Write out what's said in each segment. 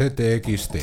CTXT.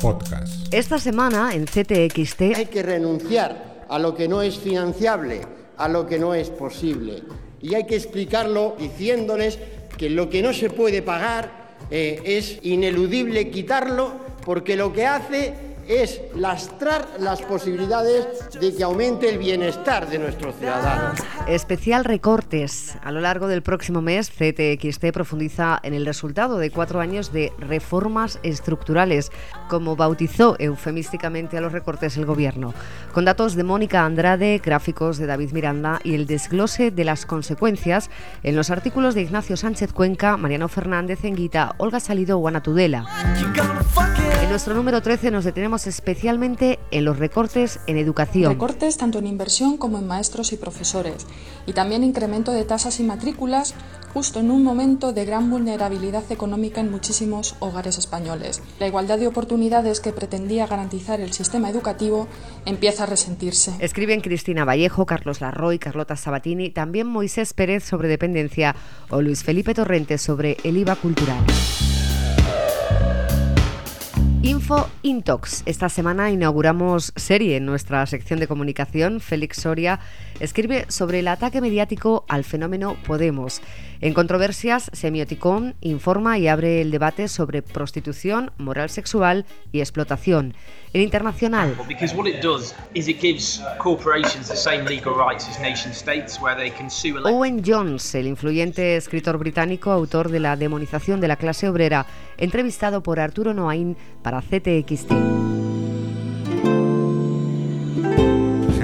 Podcast. Esta semana en CTXT Hay que renunciar a lo que no es financiable, a lo que no es posible. Y hay que explicarlo diciéndoles que lo que no se puede pagar eh, es ineludible quitarlo porque lo que hace es lastrar las posibilidades de que aumente el bienestar de nuestros ciudadanos. Especial recortes. A lo largo del próximo mes, CTXT profundiza en el resultado de cuatro años de reformas estructurales, como bautizó eufemísticamente a los recortes el Gobierno. Con datos de Mónica Andrade, gráficos de David Miranda y el desglose de las consecuencias en los artículos de Ignacio Sánchez Cuenca, Mariano Fernández Enguita, Olga Salido o Ana Tudela. Nuestro número 13 nos detenemos especialmente en los recortes en educación. Recortes tanto en inversión como en maestros y profesores. Y también incremento de tasas y matrículas justo en un momento de gran vulnerabilidad económica en muchísimos hogares españoles. La igualdad de oportunidades que pretendía garantizar el sistema educativo empieza a resentirse. Escriben Cristina Vallejo, Carlos Larroy, Carlota Sabatini, también Moisés Pérez sobre dependencia o Luis Felipe Torrente sobre el IVA cultural. Info Intox. Esta semana inauguramos serie en nuestra sección de comunicación. Félix Soria escribe sobre el ataque mediático al fenómeno Podemos. En Controversias, Semioticón informa y abre el debate sobre prostitución, moral sexual y explotación. En Internacional, Because what it does is it gives corporations the same legal rights as nation states where they can sue elect- Owen Jones, el influyente escritor británico, autor de La demonización de la clase obrera, entrevistado por Arturo Noain para CTXT.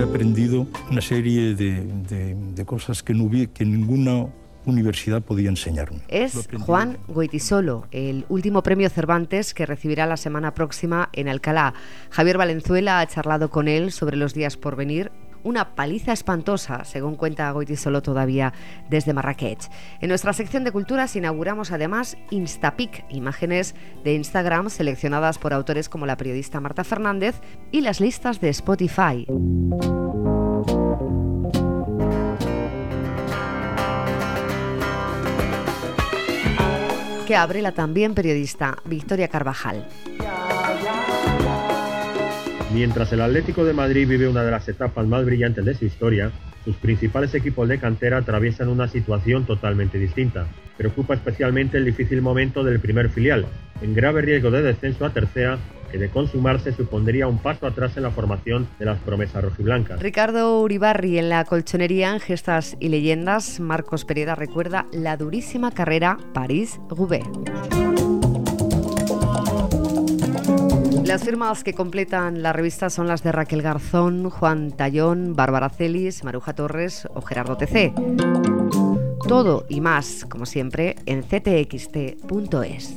Aprendido una serie de, de- de cosas que, no hubi- que ninguna universidad podía enseñarme. Es. Juan Goitisolo, el último premio Cervantes que recibirá la semana próxima en Alcalá. Javier Valenzuela ha charlado con él sobre los días por venir. Una paliza espantosa, según cuenta Goitisolo todavía desde Marrakech. En nuestra sección de culturas inauguramos además Instapic, imágenes de Instagram seleccionadas por autores como la periodista Marta Fernández y las listas de Spotify. Que abre la también periodista Victoria Carvajal. Mientras el Atlético de Madrid vive una de las etapas más brillantes de su historia, sus principales equipos de cantera atraviesan una situación totalmente distinta. Preocupa especialmente el difícil momento del primer filial, en grave riesgo de descenso a tercera, que de consumarse supondría un paso atrás en la formación de las promesas rojiblancas. Ricardo Uribarri en la colchonería en gestas y leyendas. Marcos Pereda recuerda la durísima carrera París-Roubaix. Las firmas que completan la revista son las de Raquel Garzón, Juan Tallón, Bárbara Celis, Maruja Torres o Gerardo TC. Todo y más, como siempre, en ctxt.es.